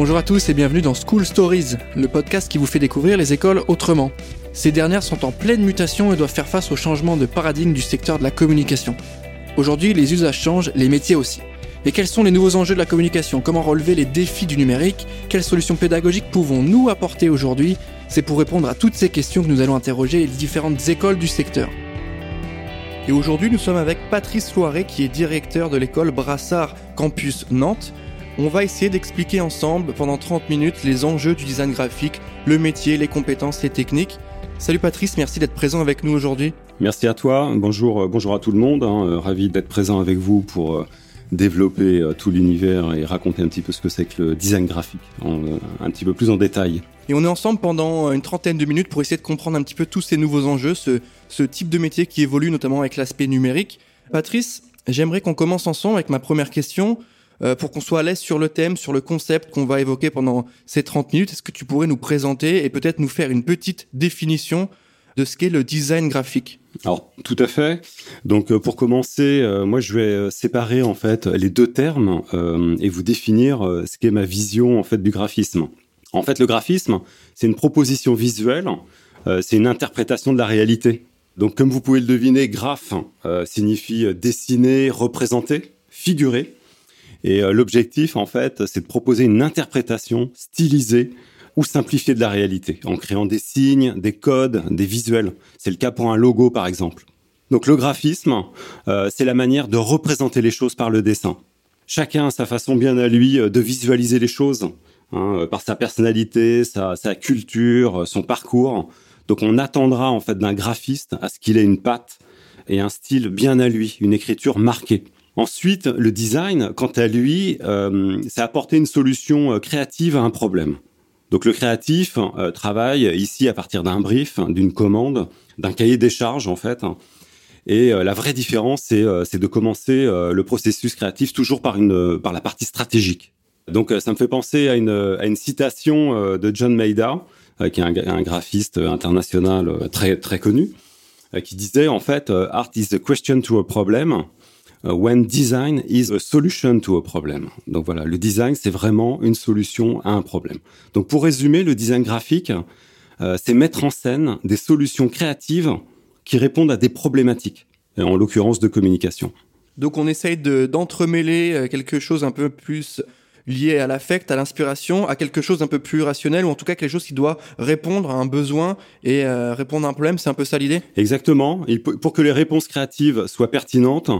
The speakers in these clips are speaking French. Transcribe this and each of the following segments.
Bonjour à tous et bienvenue dans School Stories, le podcast qui vous fait découvrir les écoles autrement. Ces dernières sont en pleine mutation et doivent faire face au changement de paradigme du secteur de la communication. Aujourd'hui, les usages changent, les métiers aussi. Et quels sont les nouveaux enjeux de la communication? Comment relever les défis du numérique? Quelles solutions pédagogiques pouvons-nous apporter aujourd'hui? C'est pour répondre à toutes ces questions que nous allons interroger les différentes écoles du secteur. Et aujourd'hui, nous sommes avec Patrice Loiret, qui est directeur de l'école Brassard Campus Nantes. On va essayer d'expliquer ensemble pendant 30 minutes les enjeux du design graphique, le métier, les compétences, les techniques. Salut Patrice, merci d'être présent avec nous aujourd'hui. Merci à toi. Bonjour, euh, bonjour à tout le monde. Hein. Euh, ravi d'être présent avec vous pour euh, développer tout l'univers et raconter un petit peu ce que c'est que le design graphique, un petit peu plus en détail. Et on est ensemble pendant une trentaine de minutes pour essayer de comprendre un petit peu tous ces nouveaux enjeux, ce, ce type de métier qui évolue notamment avec l'aspect numérique. Patrice, j'aimerais qu'on commence ensemble avec ma première question. Euh, pour qu'on soit à l'aise sur le thème, sur le concept qu'on va évoquer pendant ces 30 minutes, est-ce que tu pourrais nous présenter et peut-être nous faire une petite définition de ce qu'est le design graphique? Alors tout à fait. Donc euh, pour commencer, euh, moi je vais séparer en fait les deux termes et vous définir ce qu'est ma vision en fait du graphisme. En fait, le graphisme, c'est une proposition visuelle, c'est une interprétation de la réalité. Donc comme vous pouvez le deviner, graphe signifie dessiner, représenter, figurer. Et euh, l'objectif, en fait, c'est de proposer une interprétation stylisée ou simplifiée de la réalité, en créant des signes, des codes, des visuels. C'est le cas pour un logo, par exemple. Donc le graphisme, euh, c'est la manière de représenter les choses par le dessin. Chacun a sa façon bien à lui euh, de visualiser les choses, hein, par sa personnalité, sa, sa culture, son parcours. Donc on attendra en fait d'un graphiste à ce qu'il ait une patte et un style bien à lui, une écriture marquée. Ensuite, le design, quant à lui, euh, c'est apporter une solution euh, créative à un problème. Donc le créatif euh, travaille ici à partir d'un brief, d'une commande, d'un cahier des charges en fait. Et la vraie différence, c'est de commencer le processus créatif toujours par, la partie stratégique. Donc ça me fait penser à une, citation de John Maida, qui est un, graphiste international très, très connu, qui disait en fait, Art is the question to a problem. Euh, when design is a solution to a problem. Donc voilà, le design, c'est vraiment une solution à un problème. Donc pour résumer, le design graphique, euh, c'est mettre en scène des solutions créatives qui répondent à des problématiques, en l'occurrence de communication. Donc on essaye d'entremêler euh, quelque chose un peu plus lié à l'affect, à l'inspiration, à quelque chose d'un peu plus rationnel, ou en tout cas quelque chose qui doit répondre à un besoin et répondre à un problème. C'est un peu ça l'idée? Exactement. Et pour que les réponses créatives soient pertinentes,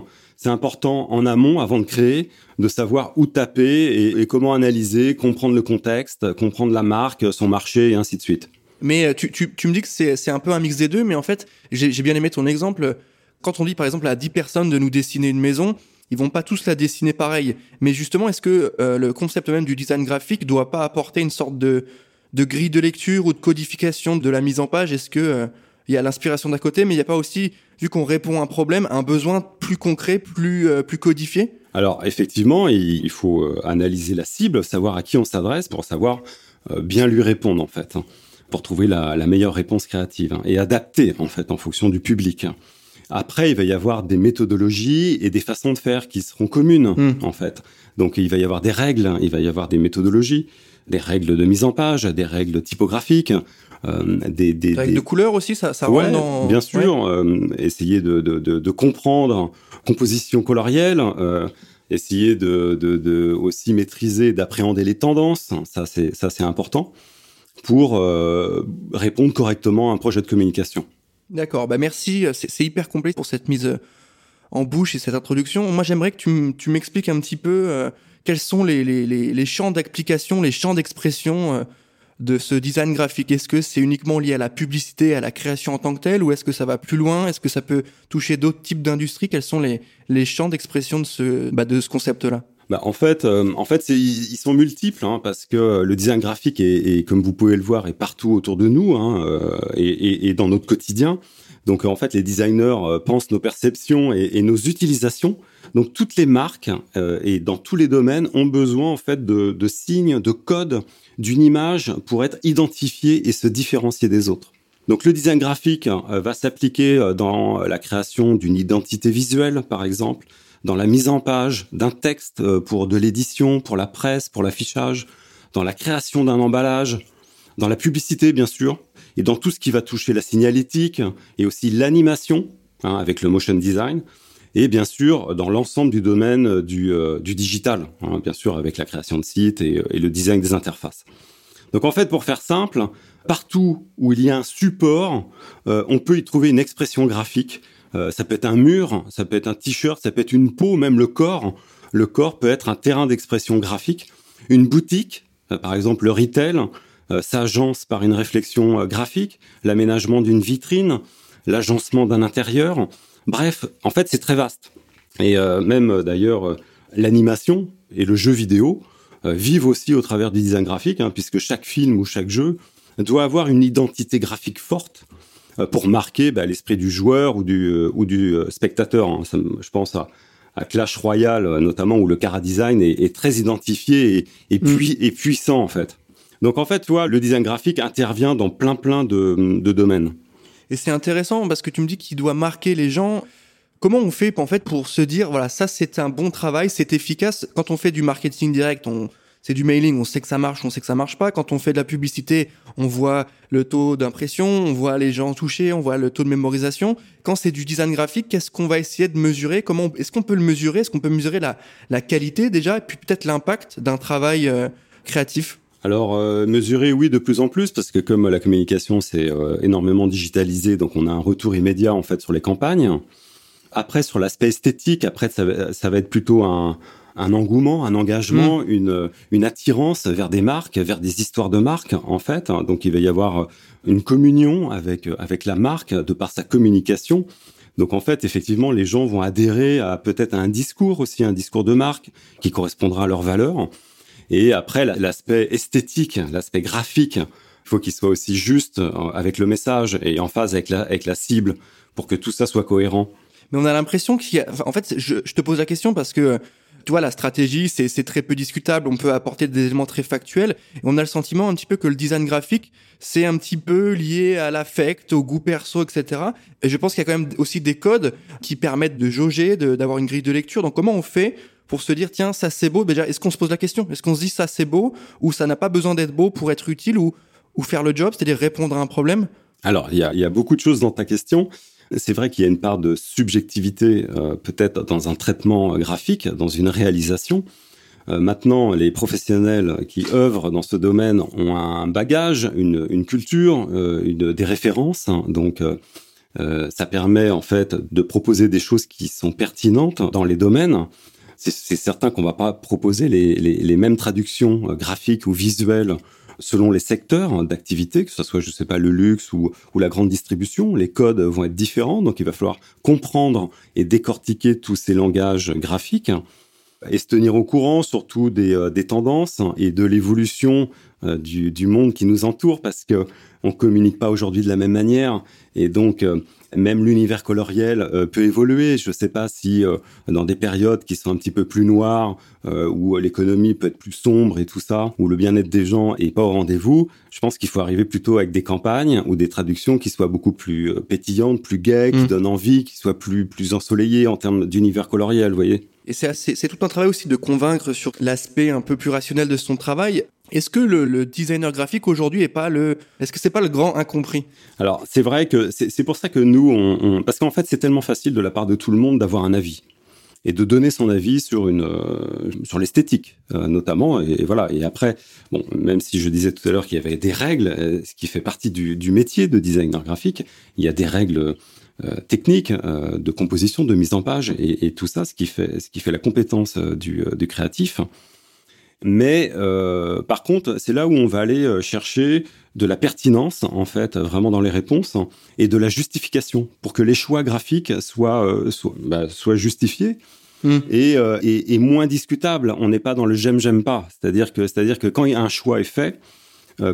c'est important en amont, avant de créer, de savoir où taper et, comment analyser, comprendre le contexte, comprendre la marque, son marché et ainsi de suite. Mais euh, tu, me dis que c'est un peu un mix des deux, mais en fait, j'ai bien aimé ton exemple. Quand on dit par exemple à 10 personnes de nous dessiner une maison, ils vont pas tous la dessiner pareil. Mais justement, est-ce que euh, le concept même du design graphique doit pas apporter une sorte de, grille de lecture ou de codification de la mise en page? Euh, il y a l'inspiration d'un côté, mais il n'y a pas aussi, vu qu'on répond à un problème, un besoin plus concret, plus, euh, plus codifié Alors effectivement, il faut euh, analyser la cible, savoir à qui on s'adresse pour savoir euh, bien lui répondre en fait, hein, pour trouver la, meilleure réponse créative hein, et adapter en fait en fonction du public. Après, il va y avoir des méthodologies et des façons de faire qui seront communes hmm. en fait. Donc il va y avoir des règles, il va y avoir des méthodologies, des règles de mise en page, des règles typographiques, des, des, Avec des... de couleurs aussi, ça, ça ouais, dans... Bien sûr, euh, essayer de, de, de, de, comprendre composition colorielle, euh, essayer de, de, aussi maîtriser, d'appréhender les tendances, ça c'est ça c'est important pour euh, répondre correctement à un projet de communication. D'accord, bah merci, c'est hyper complet pour cette mise en bouche et cette introduction. Moi j'aimerais que tu, m'expliques un petit peu euh, quels sont les, les, les, les champs d'application, les champs d'expression de ce design graphique Est-ce que c'est uniquement lié à la publicité, à la création en tant que telle, ou est-ce que ça va plus loin? Est-ce que ça peut toucher d'autres types d'industries? Quels sont les, champs d'expression de ce, bah, de ce concept-là? Bah, en fait, euh, en fait, ils sont multiples hein, parce que le design graphique est, comme vous pouvez le voir, est partout autour de nous hein, euh, et, dans notre quotidien. Donc, en fait, les designers euh, pensent nos perceptions et, nos utilisations. Donc, toutes les marques et dans tous les domaines ont besoin en fait de signes, de codes d'une image pour être identifié et se différencier des autres. Donc le design graphique euh, va s'appliquer euh, dans la création d'une identité visuelle, par exemple, dans la mise en page d'un texte euh, pour de l'édition, pour la presse, pour l'affichage, dans la création d'un emballage, dans la publicité bien sûr, et dans tout ce qui va toucher la signalétique et aussi l'animation hein, avec le motion design, et bien sûr dans l'ensemble du domaine du, euh, du digital, hein, bien sûr avec la création de sites et, et, le design des interfaces. Donc en fait, pour faire simple, partout où il y a un support, euh, on peut y trouver une expression graphique. Euh, ça peut être un mur, ça peut être un t-shirt, ça peut être une peau, même le corps. Le corps peut être un terrain d'expression graphique. Une boutique, euh, par exemple le retail, euh, s'agence par une réflexion euh, graphique, l'aménagement d'une vitrine, l'agencement d'un intérieur. Bref, en fait, c'est très vaste. Et euh, même d'ailleurs, l'animation et le jeu vidéo vivent aussi au travers du design graphique, hein, puisque chaque film ou chaque jeu doit avoir une identité graphique forte pour marquer bah, l'esprit du joueur ou du, euh, ou du spectateur. Hein. Ça, je pense à, à Clash Royale notamment, où le cara design est, est très identifié et, et, pui mm. et, puissant en fait. Donc en fait, toi, le design graphique intervient dans plein plein de, de domaines. Et c'est intéressant parce que tu me dis qu'il doit marquer les gens. Comment on fait en fait pour se dire voilà ça c'est un bon travail, c'est efficace? Quand on fait du marketing direct, on c'est du mailing, on sait que ça marche, on sait que ça marche pas. Quand on fait de la publicité, on voit le taux d'impression, on voit les gens touchés, on voit le taux de mémorisation. Quand c'est du design graphique, qu'est-ce qu'on va essayer de mesurer? Comment est-ce qu'on peut le mesurer? Est-ce qu'on peut mesurer la, la qualité déjà et puis peut-être l'impact d'un travail euh, créatif? Alors euh, mesurer, oui, de plus en plus, parce que comme la communication c'est euh, énormément digitalisé, donc on a un retour immédiat en fait sur les campagnes. Après sur l'aspect esthétique, après ça, ça va être plutôt un, un engouement, un engagement, mmh. une, une attirance vers des marques, vers des histoires de marques, en fait. Donc, il va y avoir une communion avec, avec la marque de par sa communication. Donc, en fait, effectivement, les gens vont adhérer à peut-être un discours aussi, un discours de marque qui correspondra à leurs valeurs. Et après, l'aspect esthétique, l'aspect graphique, il faut qu'il soit aussi juste euh, avec le message et en phase avec la, avec la cible pour que tout ça soit cohérent. Mais on a l'impression qu'il y a... En fait, je, je te pose la question parce que tu vois, la stratégie, c'est très peu discutable. On peut apporter des éléments très factuels. Et on a le sentiment un petit peu que le design graphique, c'est un petit peu lié à l'affect, au goût perso, etc. Et je pense qu'il y a quand même aussi des codes qui permettent de jauger, d'avoir une grille de lecture. Donc, comment on fait pour se dire, tiens, ça c'est beau. Déjà, est-ce qu'on se pose la question? Est-ce qu'on se dit ça c'est beau? Ou ça n'a pas besoin d'être beau pour être utile ou, ou faire le job, c'est-à-dire répondre à un problème? Alors, il y a, beaucoup de choses dans ta question. C'est vrai qu'il y a une part de subjectivité euh, peut-être dans un traitement graphique, dans une réalisation. Euh, maintenant, les professionnels qui œuvrent dans ce domaine ont un bagage, une, une culture, euh, une, des références. Donc, euh, ça permet en fait de proposer des choses qui sont pertinentes dans les domaines. C'est certain qu'on va pas proposer les, mêmes traductions graphiques ou visuelles selon les secteurs d'activité, que ce soit, je sais pas, le luxe ou, la grande distribution, les codes vont être différents. Donc, il va falloir comprendre et décortiquer tous ces langages graphiques et se tenir au courant surtout des, euh, tendances et de l'évolution euh, du, monde qui nous entoure parce que on communique pas aujourd'hui de la même manière et donc euh, même l'univers coloriel euh, peut évoluer. Je ne sais pas si euh, dans des périodes qui sont un petit peu plus noires, euh, où l'économie peut être plus sombre et tout ça, où le bien-être des gens est pas au rendez-vous, je pense qu'il faut arriver plutôt avec des campagnes ou des traductions qui soient beaucoup plus euh, pétillantes, plus gaies, qui mmh. donnent envie, qui soient plus plus ensoleillées en termes d'univers coloriel, vous voyez. Et c'est tout un travail aussi de convaincre sur l'aspect un peu plus rationnel de son travail. Est-ce que le, designer graphique aujourd'hui est pas le, est-ce que c'est pas le grand incompris? Alors c'est vrai que c'est pour ça que nous, on, parce qu'en fait c'est tellement facile de la part de tout le monde d'avoir un avis et de donner son avis sur une euh, sur l'esthétique euh, notamment. Et, voilà. Et après bon même si je disais tout à l'heure qu'il y avait des règles euh, ce qui fait partie du, du métier de designer graphique il y a des règles techniques de composition de mise en page et, et, tout ça ce qui fait ce qui fait la compétence du, du créatif mais euh, par contre, c'est là où on va aller euh, chercher de la pertinence, en fait, vraiment dans les réponses, et de la justification, pour que les choix graphiques soient, euh, soient, bah, soient justifiés. Mmh. Et, euh, et, et, moins discutable. On n'est pas dans le j'aime j'aime pas. C'est-à-dire que c'est-à-dire que quand un choix est fait,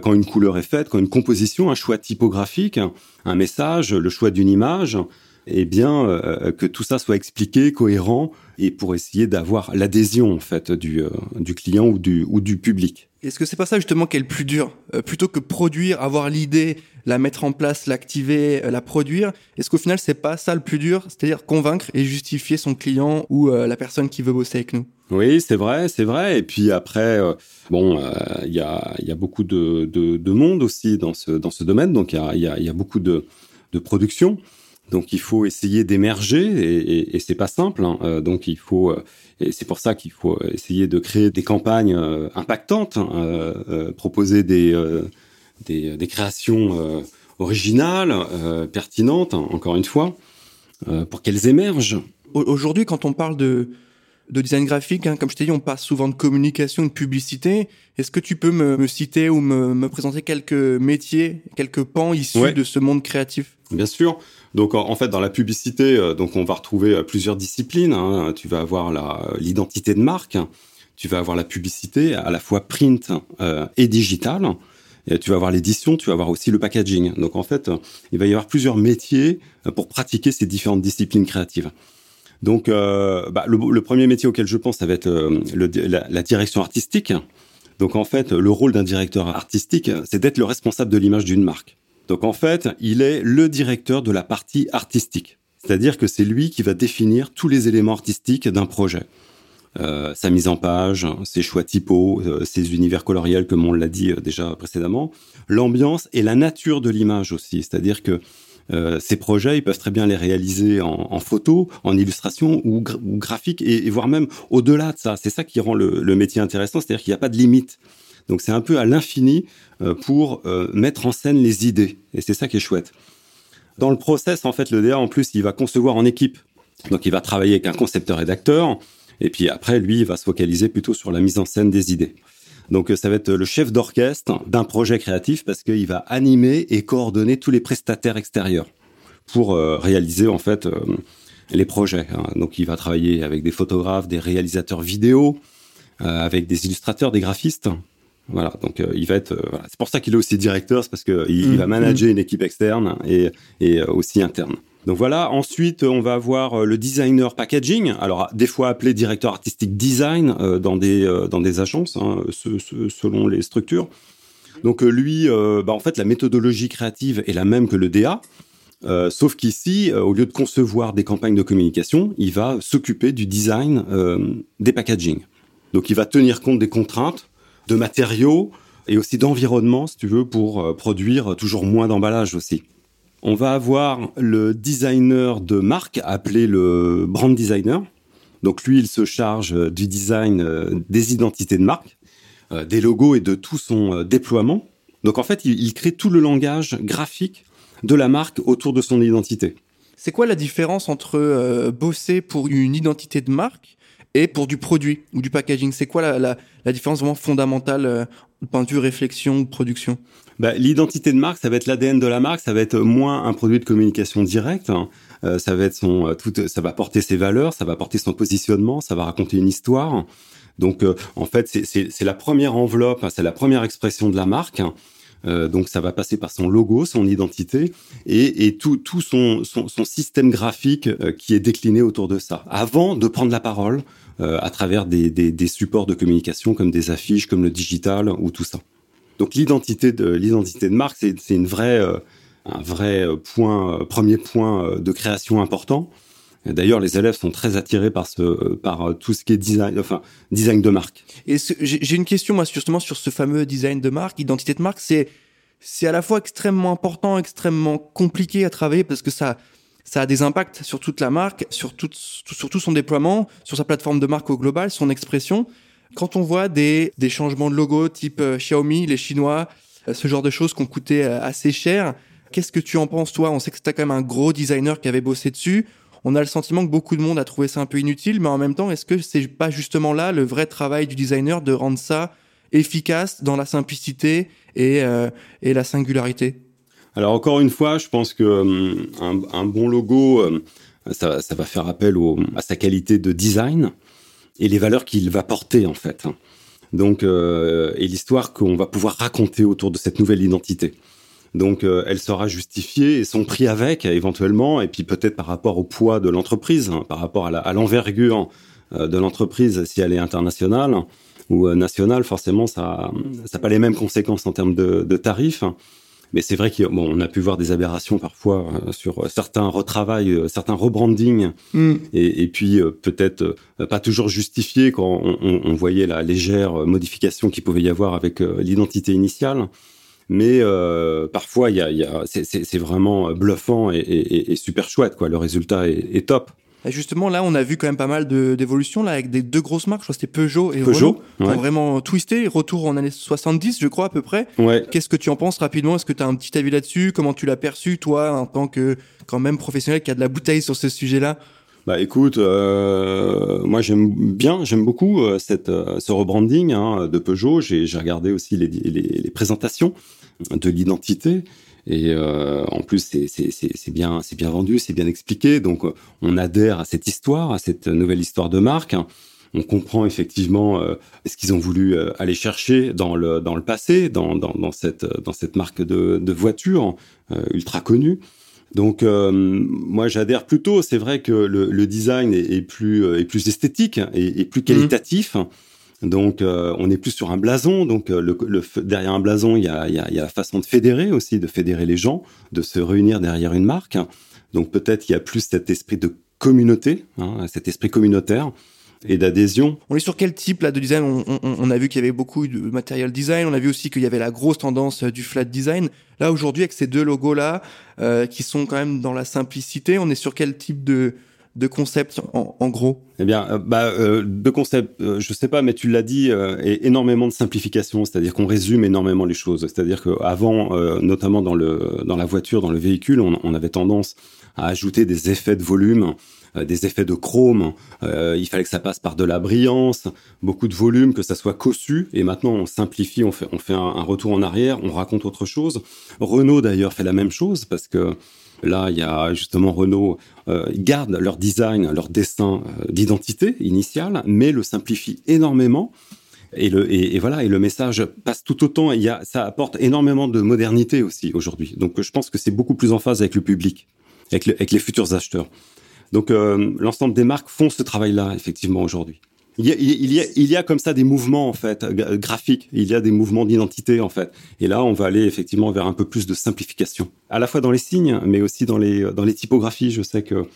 quand une couleur est faite, quand une composition, un choix typographique, un message, le choix d'une image, eh bien que tout ça soit expliqué, cohérent, et pour essayer d'avoir l'adhésion en fait du, du client ou du, ou du public. Est-ce que c'est pas ça justement qui est le plus dur? Plutôt que produire, avoir l'idée, la mettre en place, l'activer, la produire, est-ce qu'au final c'est pas ça le plus dur? C'est-à-dire convaincre et justifier son client ou la personne qui veut bosser avec nous? Oui, c'est vrai, c'est vrai. Et puis après, euh, bon, euh, il y, a, y, a, beaucoup de, de, de, monde aussi dans ce, dans ce domaine, donc il y a, y, a, y a, beaucoup de, de production. Donc il faut essayer d'émerger et, et, et c'est pas simple. Hein. Euh, donc il faut et c'est pour ça qu'il faut essayer de créer des campagnes impactantes, hein, proposer des, des, des créations originales, pertinentes, encore une fois, pour qu'elles émergent. Aujourd'hui, quand on parle de de design graphique. Hein. Comme je t'ai dit, on passe souvent de communication, de publicité. Est-ce que tu peux me, citer ou me, présenter quelques métiers, quelques pans issus de ce monde créatif? Bien sûr. Donc en, fait, dans la publicité, euh, donc on va retrouver euh, plusieurs disciplines. Hein. Tu vas avoir l'identité de marque, tu vas avoir la publicité à la fois print euh, et digital. Et tu vas avoir l'édition, tu vas avoir aussi le packaging. Donc en fait, il va y avoir plusieurs métiers pour pratiquer ces différentes disciplines créatives. Donc, euh, bah, le, premier métier auquel je pense, ça va être euh, la, direction artistique. Donc, en fait, le rôle d'un directeur artistique, c'est d'être le responsable de l'image d'une marque. Donc, en fait, il est le directeur de la partie artistique. C'est-à-dire que c'est lui qui va définir tous les éléments artistiques d'un projet. Euh, sa mise en page, ses choix typos, ses univers coloriels, comme on l'a dit déjà précédemment, l'ambiance et la nature de l'image aussi. C'est-à-dire que euh, ces projets, ils peuvent très bien les réaliser en, en photo, en illustration ou, graphique, et, voire même au-delà de ça. C'est ça qui rend le, le métier intéressant, c'est-à-dire qu'il n'y a pas de limite. Donc c'est un peu à l'infini euh, pour euh, mettre en scène les idées, et c'est ça qui est chouette. Dans le process, en fait, le DA, en plus, il va concevoir en équipe. Donc il va travailler avec un concepteur-rédacteur, et puis après, lui, il va se focaliser plutôt sur la mise en scène des idées. Donc ça va être le chef d'orchestre d'un projet créatif parce qu'il va animer et coordonner tous les prestataires extérieurs pour euh, réaliser en fait euh, les projets. Hein. Donc il va travailler avec des photographes, des réalisateurs vidéo, euh, avec des illustrateurs, des graphistes. Voilà, donc il va être. C'est pour ça qu'il est aussi directeur, c'est parce qu'il il va mmh. manager une équipe externe et, et aussi interne. Donc voilà, ensuite on va avoir euh, le designer packaging, alors des fois appelé directeur artistique design euh, dans des euh, dans des agences hein, selon les structures. Donc lui, bah, en fait la méthodologie créative est la même que le DA, sauf qu'ici, au lieu de concevoir des campagnes de communication, il va s'occuper du design des packaging. Donc il va tenir compte des contraintes de matériaux et aussi d'environnement, si tu veux, pour produire toujours moins d'emballage aussi. On va avoir le designer de marque appelé le brand designer. Donc lui, il se charge euh, du design euh, des identités de marque, euh, des logos et de tout son déploiement. Donc en fait, il, crée tout le langage graphique de la marque autour de son identité. C'est quoi la différence entre bosser pour une identité de marque et pour du produit ou du packaging C'est quoi la, la, différence vraiment fondamentale de vue réflexion ou production? Bah, L'identité de marque, ça va être l'ADN de la marque, ça va être moins un produit de communication directe. Hein. Euh, ça va être son, euh, tout, ça va porter ses valeurs, ça va porter son positionnement, ça va raconter une histoire. Donc, euh, en fait, c'est la première enveloppe, hein, c'est la première expression de la marque. Euh, donc ça va passer par son logo, son identité et, tout, tout son, système graphique qui est décliné autour de ça. Avant de prendre la parole euh, à travers des, supports de communication comme des affiches, comme le digital ou tout ça. Donc l'identité de l'identité de marque, c'est une euh, un vrai point premier point de création important. D'ailleurs, les élèves sont très attirés par par tout ce qui est design, enfin design de marque. J'ai une question moi justement sur ce fameux design de marque, identité de marque. C'est c'est à la fois extrêmement important, extrêmement compliqué à travailler parce que ça ça a des impacts sur toute la marque, sur tout, son déploiement, sur sa plateforme de marque au global, son expression. Quand on voit des, des changements de logo type euh, Xiaomi, les Chinois, euh, ce genre de choses qui ont coûté euh, assez cher, qu'est-ce que tu en penses toi? On sait que c'était quand même un gros designer qui avait bossé dessus. On a le sentiment que beaucoup de monde a trouvé ça un peu inutile, mais en même temps, est-ce que c'est pas justement là le vrai travail du designer de rendre ça efficace dans la simplicité et, et la singularité? Alors encore une fois, je pense que hum, un, bon logo, hum, ça, va faire appel à sa qualité de design et les valeurs qu'il va porter en fait. Donc euh, et l'histoire qu'on va pouvoir raconter autour de cette nouvelle identité. Donc, elle sera justifiée et son prix avec, éventuellement, et puis peut-être par rapport au poids de l'entreprise, hein, par rapport à l'envergure de l'entreprise si elle est internationale ou nationale, forcément, ça n'a pas les mêmes conséquences en termes de, de tarifs. Mais c'est vrai qu'on a pu voir des aberrations parfois euh, sur certains retravails, euh, certains rebrandings, mm. et, puis euh, peut-être pas toujours justifiés quand on, voyait la légère modification qu'il pouvait y avoir avec l'identité initiale. Mais parfois, y a, c'est vraiment bluffant et, super chouette. Quoi. Le résultat est top justement, là, on a vu quand même pas mal d'évolutions là avec des deux grosses marques. Je crois que c'était Peugeot et Renault, qui ont vraiment twisté. Retour en années 70, je crois à peu près. Qu'est-ce que tu en penses rapidement? Est-ce que tu as un petit avis là-dessus? Comment tu l'as perçu toi en tant que quand même professionnel qui a de la bouteille sur ce sujet-là? Bah écoute, euh, moi j'aime bien, j'aime beaucoup euh, cette, euh, ce rebranding hein, de Peugeot. J'ai regardé aussi les, les, les présentations de l'identité et euh, en plus, c'est bien, c'est bien vendu, c'est bien expliqué. Donc, on adhère à cette histoire, à cette nouvelle histoire de marque. On comprend effectivement euh, ce qu'ils ont voulu euh, aller chercher dans le dans le passé, dans dans, dans cette dans cette marque de, de voiture ultra connue. Donc moi j'adhère plutôt. C'est vrai que le, le design est, est, plus est plus esthétique et, et plus qualitatif. Mmh. Donc, euh, on est plus sur un blason. Donc, euh, le, derrière un blason, il y a, y, a, y a, la façon de fédérer aussi, de fédérer les gens, de se réunir derrière une marque. Donc, peut-être il y a plus cet esprit de communauté, hein, cet esprit communautaire et d'adhésion. On est sur quel type là de design? On, a vu qu'il y avait beaucoup de matériel design. On a vu aussi qu'il y avait la grosse tendance euh, du flat design. Là aujourd'hui, avec ces deux logos là, euh, qui sont quand même dans la simplicité, on est sur quel type de de concepts en, gros? Eh bien, euh, bah, euh, de concepts, euh, je sais pas, mais tu l'as dit, et énormément de simplification, c'est-à-dire qu'on résume énormément les choses. C'est-à-dire qu'avant, notamment dans le dans la voiture, dans le véhicule, on, avait tendance à ajouter des effets de volume, des effets de chrome. il fallait que ça passe par de la brillance, beaucoup de volume, que ça soit cossu. Et maintenant, on simplifie, on fait on fait un retour en arrière, on raconte autre chose. Renault d'ailleurs fait la même chose parce que Là, il y a justement Renault euh, garde leur design, leur dessin euh, d'identité initiale, mais le simplifie énormément. Et, le, et, voilà, et le message passe tout autant. A, ça apporte énormément de modernité aussi aujourd'hui. Donc, je pense que c'est beaucoup plus en phase avec le public, avec, avec les futurs acheteurs. Donc, euh, l'ensemble des marques font ce travail-là effectivement aujourd'hui. Il y, a, il, y a, il y a comme ça des mouvements en fait graphiques. Il y a des mouvements d'identité en fait. Et là, on va aller effectivement vers un peu plus de simplification, à la fois dans les signes, mais aussi dans les dans les typographies. Je sais que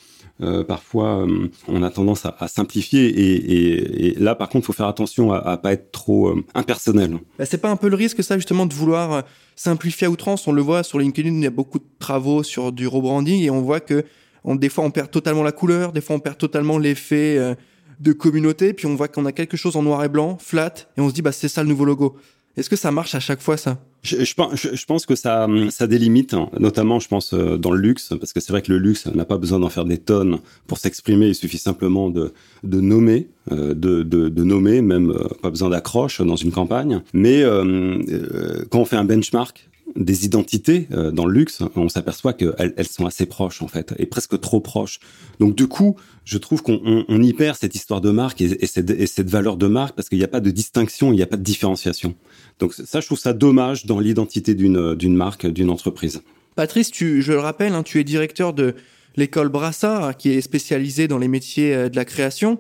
euh, parfois euh, on a tendance à, à simplifier et, et, là, par contre, faut faire attention à, à pas être trop euh, impersonnel. Bah, c'est pas un peu le risque ça justement de vouloir euh, simplifier à outrance? On le voit sur LinkedIn, il y a beaucoup de travaux sur du rebranding et on voit que des fois on perd totalement la couleur, des fois on perd totalement l'effet de communauté, puis on voit qu'on a quelque chose en noir et blanc, flat, et on se dit bah c'est ça le nouveau logo. Est-ce que ça marche à chaque fois ça? Je, pense que ça, ça délimite, hein. notamment je pense euh, dans le luxe, parce que c'est vrai que le luxe n'a pas besoin d'en faire des tonnes pour s'exprimer, il suffit simplement de, de nommer, euh, de, de, de, nommer, même euh, pas besoin d'accroche dans une campagne. Mais quand on fait un benchmark, des identités euh, dans le luxe, on s'aperçoit qu'elles elles sont assez proches en fait, et presque trop proches. Donc du coup, je trouve qu'on on, y perd cette histoire de marque et, et, cette, et cette, valeur de marque parce qu'il n'y a pas de distinction, il n'y a pas de différenciation. Donc ça, je trouve ça dommage dans l'identité d'une d'une marque, d'une entreprise. Patrice, tu, je le rappelle, hein, tu es directeur de l'école Brassard, qui est spécialisée dans les métiers euh, de la création.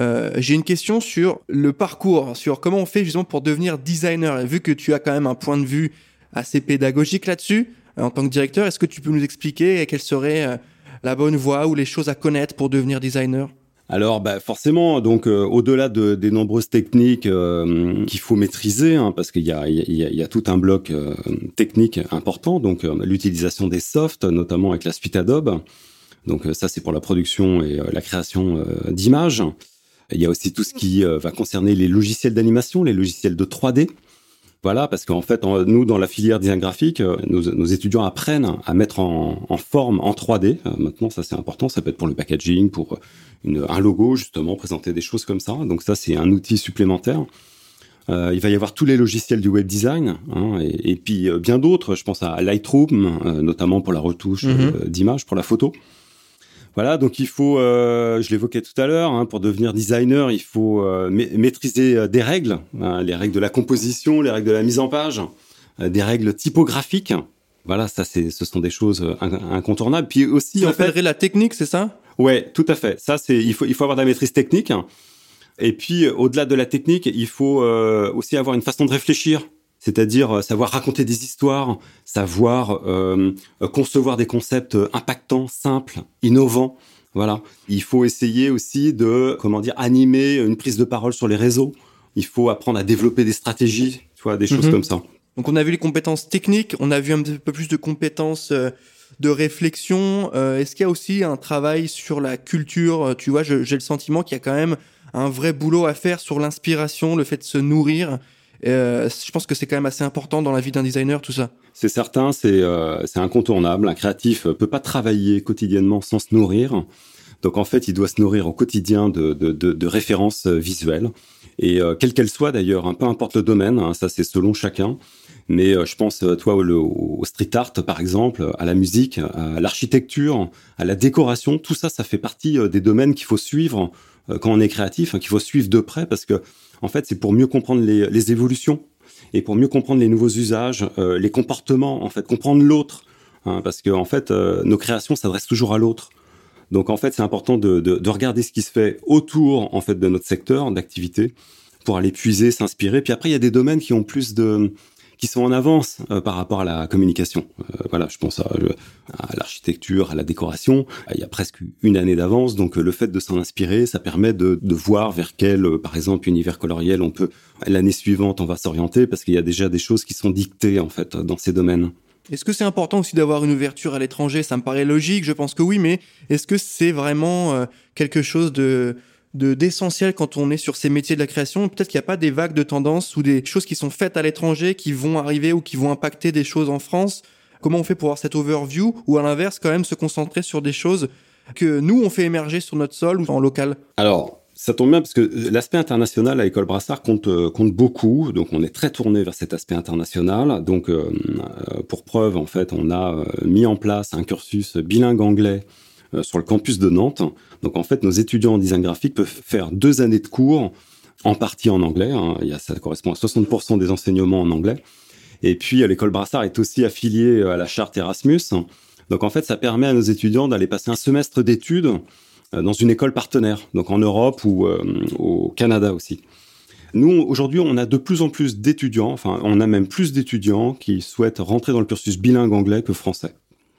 Euh, J'ai une question sur le parcours, sur comment on fait justement pour devenir designer. vu que tu as quand même un point de vue assez pédagogique là-dessus. Euh, en tant que directeur, est-ce que tu peux nous expliquer quelle serait euh, la bonne voie ou les choses à connaître pour devenir designer? Alors, bah forcément, donc euh, au-delà de, des nombreuses techniques qu'il faut maîtriser, hein, parce qu'il y a, tout un bloc technique important, donc l'utilisation des softs, notamment avec la suite Adobe. Donc ça, c'est pour la production et la création d'images. Il y a aussi tout ce qui va concerner les logiciels d'animation, les logiciels de 3D. Voilà, parce qu'en fait, nous, dans la filière design graphique, euh, nos, étudiants apprennent à mettre en, forme en 3D. Euh, maintenant, ça c'est important, ça peut être pour le packaging, pour une, un logo, justement, présenter des choses comme ça. Donc ça, c'est un outil supplémentaire. Euh, il va y avoir tous les logiciels du web design, hein, et, puis bien d'autres. Je pense à Lightroom, notamment pour la retouche mm-hmm. d'image, pour la photo. Voilà, donc il faut, euh, je l'évoquais tout à l'heure, hein, pour devenir designer, il faut euh, maîtriser euh, des règles, hein, les règles de la composition, les règles de la mise en page, des règles typographiques. Voilà, ça c'est, ce sont des choses incontournables. Puis aussi, en fait, la technique, c'est ça? Ouais, tout à fait. Ça c'est, il faut, il faut avoir de la maîtrise technique. Et puis, au-delà de la technique, il faut aussi avoir une façon de réfléchir c'est-à-dire euh, savoir raconter des histoires, savoir euh, concevoir des concepts impactants, simples, innovants. Voilà. Il faut essayer aussi de, comment dire, animer une prise de parole sur les réseaux. Il faut apprendre à développer des stratégies, tu vois, des choses mhm. comme ça. Donc on a vu les compétences techniques, on a vu un peu plus de compétences euh, de réflexion. Est-ce qu'il y a aussi un travail sur la culture? Tu vois, j'ai le sentiment qu'il y a quand même un vrai boulot à faire sur l'inspiration, le fait de se nourrir. Euh, je pense que c'est quand même assez important dans la vie d'un designer, tout ça. C'est certain, c'est euh, incontournable. Un créatif peut pas travailler quotidiennement sans se nourrir. Donc en fait, il doit se nourrir au quotidien de, références visuelles. Et euh, quelle qu'elle soit d'ailleurs, hein, peu importe le domaine, hein, ça c'est selon chacun. Mais euh, je pense, toi, au, au, street art, par exemple, à la musique, à l'architecture, à la décoration, tout ça, ça fait partie des domaines qu'il faut suivre quand on est créatif, hein, qu'il faut suivre de près parce que en fait, c'est pour mieux comprendre les, évolutions et pour mieux comprendre les nouveaux usages, euh, les comportements, en fait, comprendre l'autre, hein, parce que en fait, euh, nos créations s'adressent toujours à l'autre. Donc en fait, c'est important de, de, regarder ce qui se fait autour en fait de notre secteur d'activité pour aller puiser, s'inspirer. Puis après, il y a des domaines qui ont plus de qui sont en avance euh, par rapport à la communication. Euh, voilà, je pense à, l'architecture, à la décoration. Il y a presque une année d'avance, donc euh, le fait de s'en inspirer, ça permet de, de voir vers quel, par exemple, univers coloriel on peut l'année suivante on va s'orienter parce qu'il y a déjà des choses qui sont dictées en fait dans ces domaines. Est-ce que c'est important aussi d'avoir une ouverture à l'étranger? Ça me paraît logique, je pense que oui, mais est-ce que c'est vraiment quelque chose de de d'essentiel quand on est sur ces métiers de la création. Peut-être qu'il n'y a pas des vagues de tendances ou des choses qui sont faites à l'étranger qui vont arriver ou qui vont impacter des choses en France. Comment on fait pour avoir cette overview ou à l'inverse quand même se concentrer sur des choses que nous on fait émerger sur notre sol ou en local? Alors ça tombe bien parce que l'aspect international à l'école Brassard compte euh, compte beaucoup, donc on est très tourné vers cet aspect international. Donc euh, euh, pour preuve en fait, on a mis en place un cursus bilingue anglais euh, sur le campus de Nantes. Donc en fait, nos étudiants en design graphique peuvent faire deux années de cours, en partie en anglais. Hein. Ça correspond à 60% des enseignements en anglais. Et puis l'école Brassard est aussi affiliée à la charte Erasmus. Donc en fait, ça permet à nos étudiants d'aller passer un semestre d'études euh, dans une école partenaire, donc en Europe ou euh, au Canada aussi. Nous, aujourd'hui, on a de plus en plus d'étudiants, enfin, on a même plus d'étudiants qui souhaitent rentrer dans le cursus bilingue anglais que français.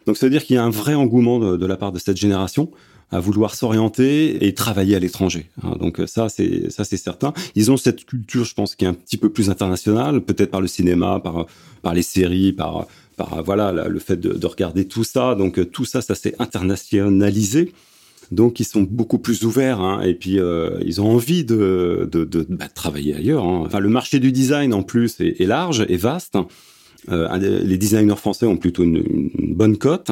Donc ça veut dire qu'il y a un vrai engouement de, la part de cette génération à vouloir s'orienter et travailler à l'étranger. Hein. Donc ça c'est ça c'est certain. Ils ont cette culture, je pense, qui est un petit peu plus internationale, peut-être par le cinéma, par par les séries, par par voilà le fait de, regarder tout ça. Donc tout ça, ça s'est internationalisé. Donc ils sont beaucoup plus ouverts hein, et puis euh, ils ont envie de de, de bah, travailler ailleurs. Hein. Enfin le marché du design en plus est, est large et vaste. Euh, les designers français ont plutôt une, bonne cote,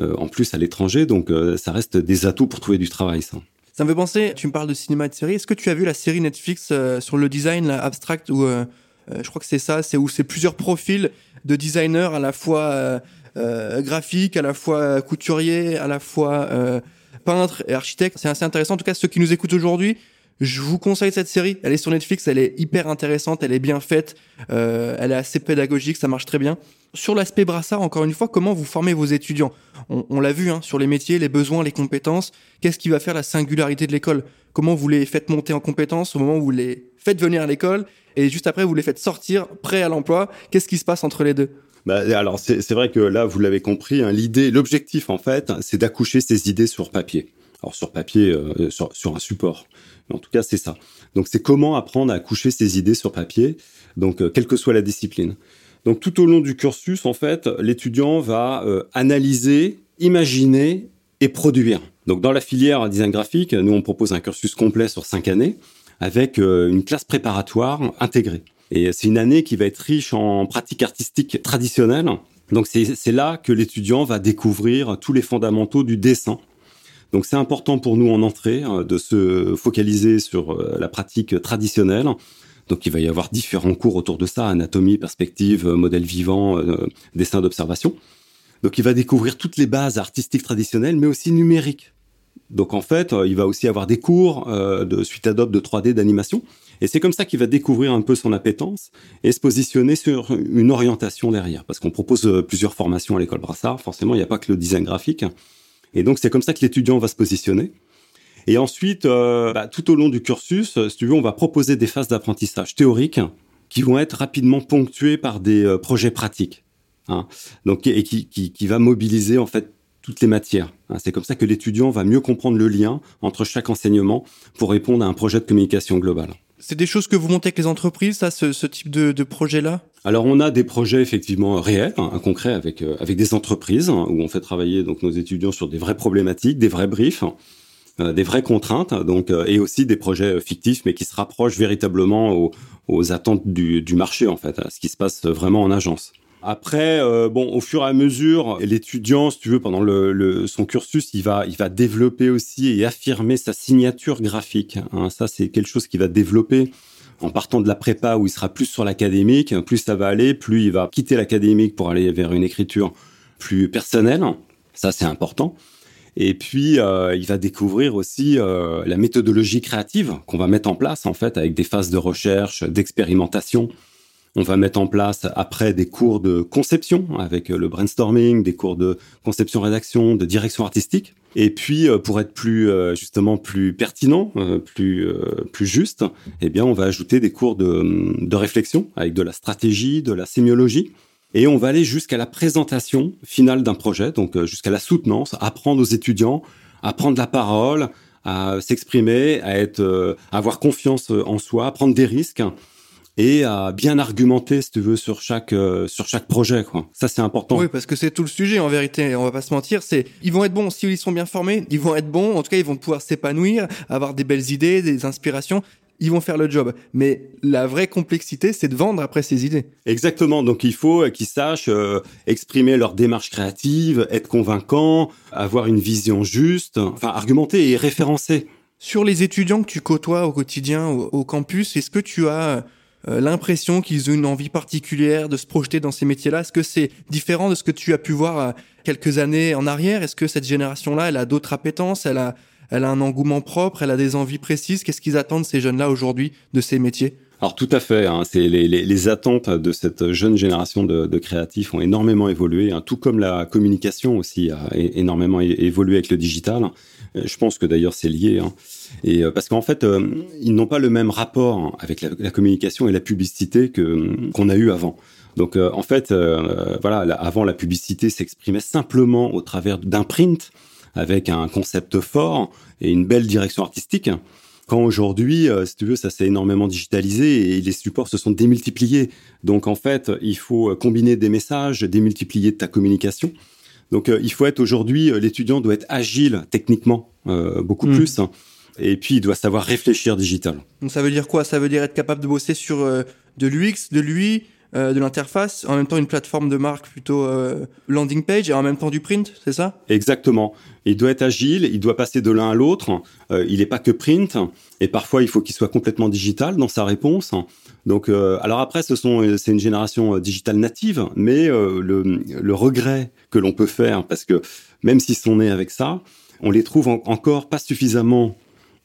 euh, en plus à l'étranger, donc euh, ça reste des atouts pour trouver du travail, ça. Me fait penser, tu me parles de cinéma et de série, est-ce que tu as vu la série Netflix sur le design, la Abstract, où je crois que c'est ça, c'est où c'est plusieurs profils de designers à la fois graphiques, à la fois couturiers, à la fois peintres et architectes. C'est assez intéressant. En tout cas, ceux qui nous écoutent aujourd'hui, je vous conseille cette série. Elle est sur Netflix, elle est hyper intéressante, elle est bien faite, euh, elle est assez pédagogique, ça marche très bien. Sur l'aspect brassard, encore une fois, comment vous formez vos étudiants? On, l'a vu hein, sur les métiers, les besoins, les compétences. Qu'est-ce qui va faire la singularité de l'école? Comment vous les faites monter en compétences au moment où vous les faites venir à l'école et juste après vous les faites sortir prêts à l'emploi? Qu'est-ce qui se passe entre les deux? Bah, alors c'est vrai que là vous l'avez compris, hein, l'idée, l'objectif en fait, c'est d'accoucher ces idées sur papier. Alors sur papier, euh, sur, sur un support. En tout cas, c'est ça. Donc, c'est comment apprendre à coucher ses idées sur papier, donc euh, quelle que soit la discipline. Donc, tout au long du cursus, en fait, l'étudiant va euh, analyser, imaginer et produire. Donc, dans la filière design graphique, nous, on propose un cursus complet sur cinq années avec euh, une classe préparatoire intégrée. Et c'est une année qui va être riche en pratiques artistiques traditionnelles. Donc, c'est là que l'étudiant va découvrir tous les fondamentaux du dessin, donc c'est important pour nous en entrée euh, de se focaliser sur euh, la pratique traditionnelle. Donc il va y avoir différents cours autour de ça, anatomie, perspective, euh, modèle vivant, dessin d'observation. Donc il va découvrir toutes les bases artistiques traditionnelles, mais aussi numériques. Donc en fait, il va aussi avoir des cours de suite Adobe de 3D d'animation. Et c'est comme ça qu'il va découvrir un peu son appétence et se positionner sur une orientation derrière. Parce qu'on propose plusieurs formations à l'école Brassard. Forcément, il n'y a pas que le design graphique. Et donc c'est comme ça que l'étudiant va se positionner. Et ensuite, euh, bah, tout au long du cursus, si tu veux, on va proposer des phases d'apprentissage théoriques qui vont être rapidement ponctuées par des euh, projets pratiques. Hein. Donc, et qui, qui, qui, va mobiliser en fait toutes les matières. Hein. C'est comme ça que l'étudiant va mieux comprendre le lien entre chaque enseignement pour répondre à un projet de communication globale. C'est des choses que vous montez avec les entreprises, ça, ce, type de, projet-là? Alors, on a des projets effectivement réels, hein, concrets avec euh, avec des entreprises où on fait travailler donc nos étudiants sur des vraies problématiques, des vrais briefs. Euh, des vraies contraintes, donc euh, et aussi des projets fictifs, mais qui se rapprochent véritablement aux, aux attentes du, du, marché en fait, à ce qui se passe vraiment en agence. Après, euh, bon, au fur et à mesure, l'étudiant, si tu veux, pendant son cursus, il va, il va développer aussi et affirmer sa signature graphique. Hein. Ça, c'est quelque chose qui va développer en partant de la prépa où il sera plus sur l'académique. Plus ça va aller, plus il va quitter l'académique pour aller vers une écriture plus personnelle. Ça, c'est important. Et puis, euh, il va découvrir aussi euh, la méthodologie créative qu'on va mettre en place, en fait, avec des phases de recherche, d'expérimentation. On va mettre en place après des cours de conception avec le brainstorming, des cours de conception-rédaction, de direction artistique. Et puis, euh, pour être plus justement plus pertinent, plus plus juste, eh bien, on va ajouter des cours de, de réflexion avec de la stratégie, de la sémiologie et on va aller jusqu'à la présentation finale d'un projet, donc euh, jusqu'à la soutenance, apprendre aux étudiants à prendre la parole, à s'exprimer, à être, euh, à avoir confiance euh, en soi, à prendre des risques et à bien argumenter, si tu veux, sur chaque sur chaque projet. Quoi. Ça, c'est important. Oui, parce que c'est tout le sujet. En vérité, on va pas se mentir. C'est ils vont être bons si ils sont bien formés. Ils vont être bons. En tout cas, ils vont pouvoir s'épanouir, avoir des belles idées, des inspirations ils vont faire le job. Mais la vraie complexité, c'est de vendre après ces idées. Exactement. Donc il faut qu'ils sachent euh, exprimer leur démarche créative, être convaincants, avoir une vision juste, enfin argumenter et référencer. Sur les étudiants que tu côtoies au quotidien au, campus, est-ce que tu as euh, l'impression qu'ils ont une envie particulière de se projeter dans ces métiers-là Est-ce que c'est différent de ce que tu as pu voir euh, quelques années en arrière? Est-ce que cette génération-là, elle a d'autres appétences? Elle a elle a un engouement propre, elle a des envies précises? Qu'est-ce qu'ils attendent ces jeunes-là aujourd'hui de ces métiers? Alors tout à fait, hein, c'est les, les, les, attentes de cette jeune génération de, de créatifs ont énormément évolué, hein, tout comme la communication aussi a énormément évolué avec le digital. Euh, je pense que d'ailleurs c'est lié, hein. et euh, parce qu'en fait euh, ils n'ont pas le même rapport avec la, communication et la publicité que qu'on a eu avant. Donc en fait, voilà, avant la publicité s'exprimait simplement au travers d'un print avec un concept fort et une belle direction artistique. Quand aujourd'hui, euh, si tu veux, ça s'est énormément digitalisé et les supports se sont démultipliés. Donc en fait, il faut combiner des messages, démultiplier ta communication. Donc euh, il faut être aujourd'hui, euh, l'étudiant doit être agile techniquement, beaucoup hmm. plus. Et puis il doit savoir réfléchir digital. Donc ça veut dire quoi? Ça veut dire être capable de bosser sur de l'UX, de lui, euh, de l'interface, en même temps une plateforme de marque plutôt euh, landing page et en même temps du print, c'est ça? Exactement. Il doit être agile, il doit passer de l'un à l'autre. Euh, il n'est pas que print et parfois il faut qu'il soit complètement digital dans sa réponse. Donc, alors après, ce sont, c'est une génération digitale native, mais le, regret que l'on peut faire, parce que même s'ils sont nés avec ça, on les trouve encore pas suffisamment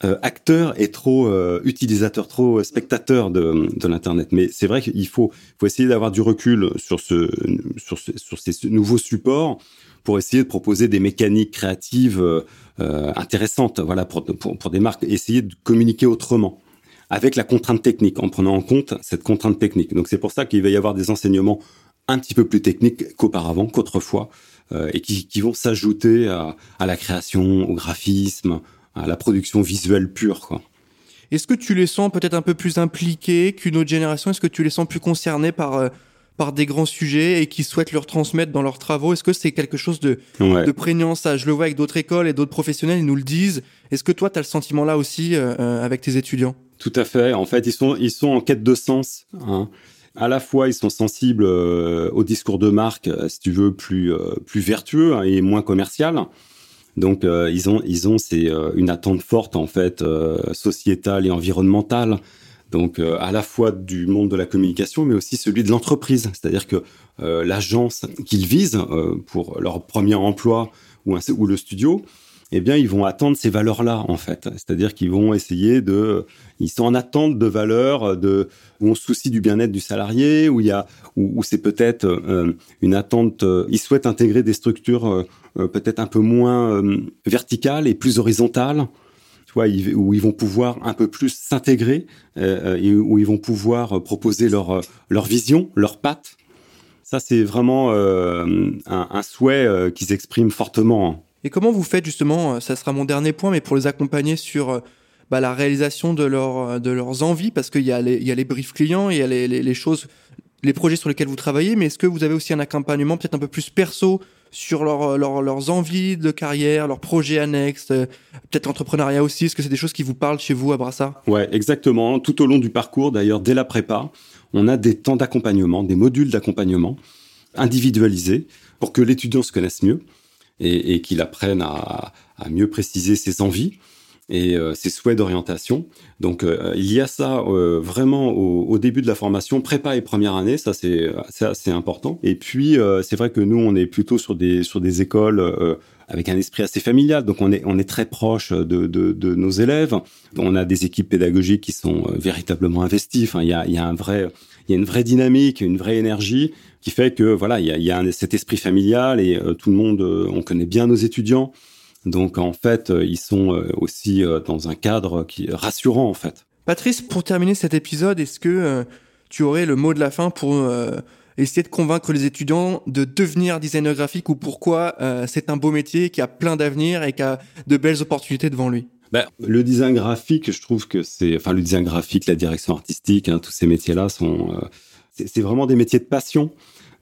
euh, acteur et trop euh, utilisateur, trop spectateur de, l'internet. Mais c'est vrai qu'il faut, essayer d'avoir du recul sur ce, sur, sur ces nouveaux supports pour essayer de proposer des mécaniques créatives euh, intéressantes, voilà, pour, des marques, essayer de communiquer autrement avec la contrainte technique, en prenant en compte cette contrainte technique. Donc c'est pour ça qu'il va y avoir des enseignements un petit peu plus techniques qu'auparavant, qu'autrefois, euh, et qui, vont s'ajouter à, la création, au graphisme, à la production visuelle pure. Quoi. Est-ce que tu les sens peut-être un peu plus impliqués qu'une autre génération? Est-ce que tu les sens plus concernés par, euh, par des grands sujets et qui souhaitent leur transmettre dans leurs travaux? Est-ce que c'est quelque chose de, de prégnant ça? Je le vois avec d'autres écoles et d'autres professionnels, ils nous le disent. Est-ce que toi, tu as le sentiment là aussi euh, euh, avec tes étudiants? Tout à fait. En fait, ils sont, ils sont en quête de sens. Hein. À la fois, ils sont sensibles au discours de marque, si tu veux, plus, plus vertueux hein, et moins commercial. Donc euh, ils ont ils ont c'est euh, une attente forte en fait euh, sociétale et environnementale. Donc à la fois du monde de la communication, mais aussi celui de l'entreprise. C'est-à-dire que l'agence qu'ils visent pour leur premier emploi ou, le studio, eh bien, ils vont attendre ces valeurs-là, en fait. C'est-à-dire qu'ils vont essayer de, ils sont en attente de valeurs, de, où on se soucie du bien-être du salarié, où où, c'est peut-être euh, une attente, euh, ils souhaitent intégrer des structures euh, peut-être un peu moins verticales et plus horizontales, tu vois, où ils vont pouvoir un peu plus s'intégrer, et où ils vont pouvoir proposer leur leur vision, leur patte. Ça, c'est vraiment un, un, souhait qu'ils expriment fortement. Et comment vous faites justement, euh, ça sera mon dernier point, mais pour les accompagner sur euh, bah, la réalisation de, leur, euh, de leurs envies, parce qu'il y, y a les briefs clients, il y a les, les, choses, les projets sur lesquels vous travaillez, mais est-ce que vous avez aussi un accompagnement peut-être un peu plus perso sur leur, leurs envies de carrière, leurs projets annexes, peut-être entrepreneuriat aussi? Est-ce que c'est des choses qui vous parlent chez vous à Brassard? Ouais, exactement. Tout au long du parcours, d'ailleurs, dès la prépa, on a des temps d'accompagnement, des modules d'accompagnement individualisés pour que l'étudiant se connaisse mieux et, et qu'il apprenne à, à, mieux préciser ses envies et euh, ses souhaits d'orientation. Donc euh, il y a ça euh, vraiment au, au, début de la formation, prépa et première année, ça c'est assez important. Et puis c'est vrai que nous on est plutôt sur des sur des écoles avec un esprit assez familial, donc on est on est très proche de, de, de nos élèves. On a des équipes pédagogiques qui sont véritablement investies. Enfin y a, y a vrai il y a une vraie dynamique, une vraie énergie qui fait que voilà, il y a, il y a cet esprit familial et euh, tout le monde, euh, on connaît bien nos étudiants. Donc en fait, euh, ils sont aussi dans un cadre qui est rassurant en fait. Patrice, pour terminer cet épisode, est-ce que tu aurais le mot de la fin pour essayer de convaincre les étudiants de devenir designer graphique ou pourquoi c'est un beau métier qui a plein d'avenir et qui a de belles opportunités devant lui? Ben, le design graphique, je trouve que c'est, enfin, le design graphique, la direction artistique, hein, tous ces métiers-là sont, c'est vraiment des métiers de passion.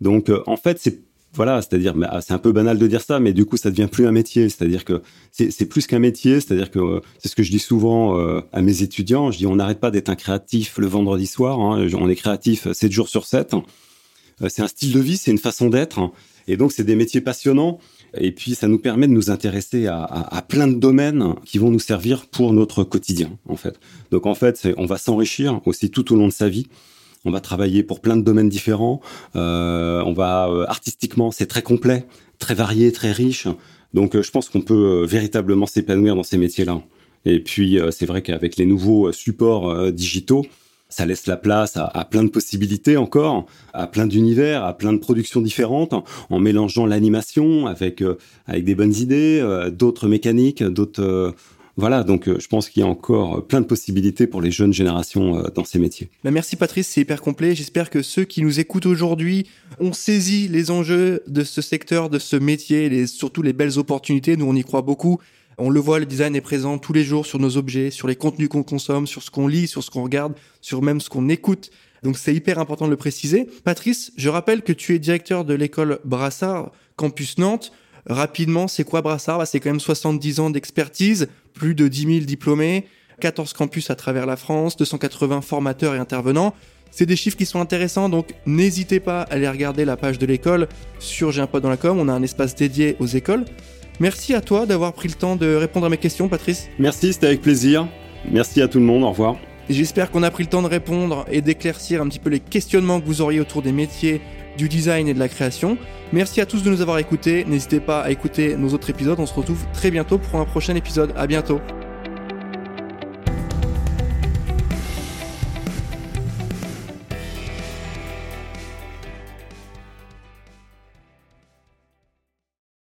Donc, euh, en fait, c'est voilà, c'est-à-dire, ah, c'est un peu banal de dire ça, mais du coup, ça devient plus un métier. C'est-à-dire que c'est plus qu'un métier. C'est-à-dire que euh, c'est ce que je dis souvent euh, à mes étudiants. Je dis, on n'arrête pas d'être un créatif le vendredi soir. Hein, on est créatif 7 jours sur 7. c'est un style de vie, c'est une façon d'être. Et donc, c'est des métiers passionnants. Et puis, ça nous permet de nous intéresser à, à, plein de domaines qui vont nous servir pour notre quotidien, en fait. Donc, en fait, on va s'enrichir aussi tout au long de sa vie on va travailler pour plein de domaines différents. Euh, on va euh, artistiquement, c'est très complet, très varié, très riche. Donc, euh, je pense qu'on peut véritablement s'épanouir dans ces métiers-là. Et puis, c'est vrai qu'avec les nouveaux supports digitaux, ça laisse la place à, à, plein de possibilités encore, à plein d'univers, à plein de productions différentes, en, mélangeant l'animation avec avec des bonnes idées, d'autres mécaniques, d'autres voilà, donc euh, je pense qu'il y a encore euh, plein de possibilités pour les jeunes générations euh, dans ces métiers. Bah, merci Patrice, c'est hyper complet. J'espère que ceux qui nous écoutent aujourd'hui ont saisi les enjeux de ce secteur, de ce métier, et surtout les belles opportunités. Nous, on y croit beaucoup. On le voit, le design est présent tous les jours sur nos objets, sur les contenus qu'on consomme, sur ce qu'on lit, sur ce qu'on regarde, sur même ce qu'on écoute. Donc c'est hyper important de le préciser. Patrice, je rappelle que tu es directeur de l'école Brassard, campus Nantes. Rapidement, c'est quoi Brassard? Bah, C'est quand même 70 ans d'expertise, plus de 10 000 diplômés, 14 campus à travers la France, 280 formateurs et intervenants. C'est des chiffres qui sont intéressants, donc n'hésitez pas à aller regarder la page de l'école sur J'ai un pote dans la com. On a un espace dédié aux écoles. Merci à toi d'avoir pris le temps de répondre à mes questions, Patrice. Merci, c'était avec plaisir. Merci à tout le monde, au revoir. J'espère qu'on a pris le temps de répondre et d'éclaircir un petit peu les questionnements que vous auriez autour des métiers du design et de la création. Merci à tous de nous avoir écoutés. N'hésitez pas à écouter nos autres épisodes. On se retrouve très bientôt pour un prochain épisode. À bientôt.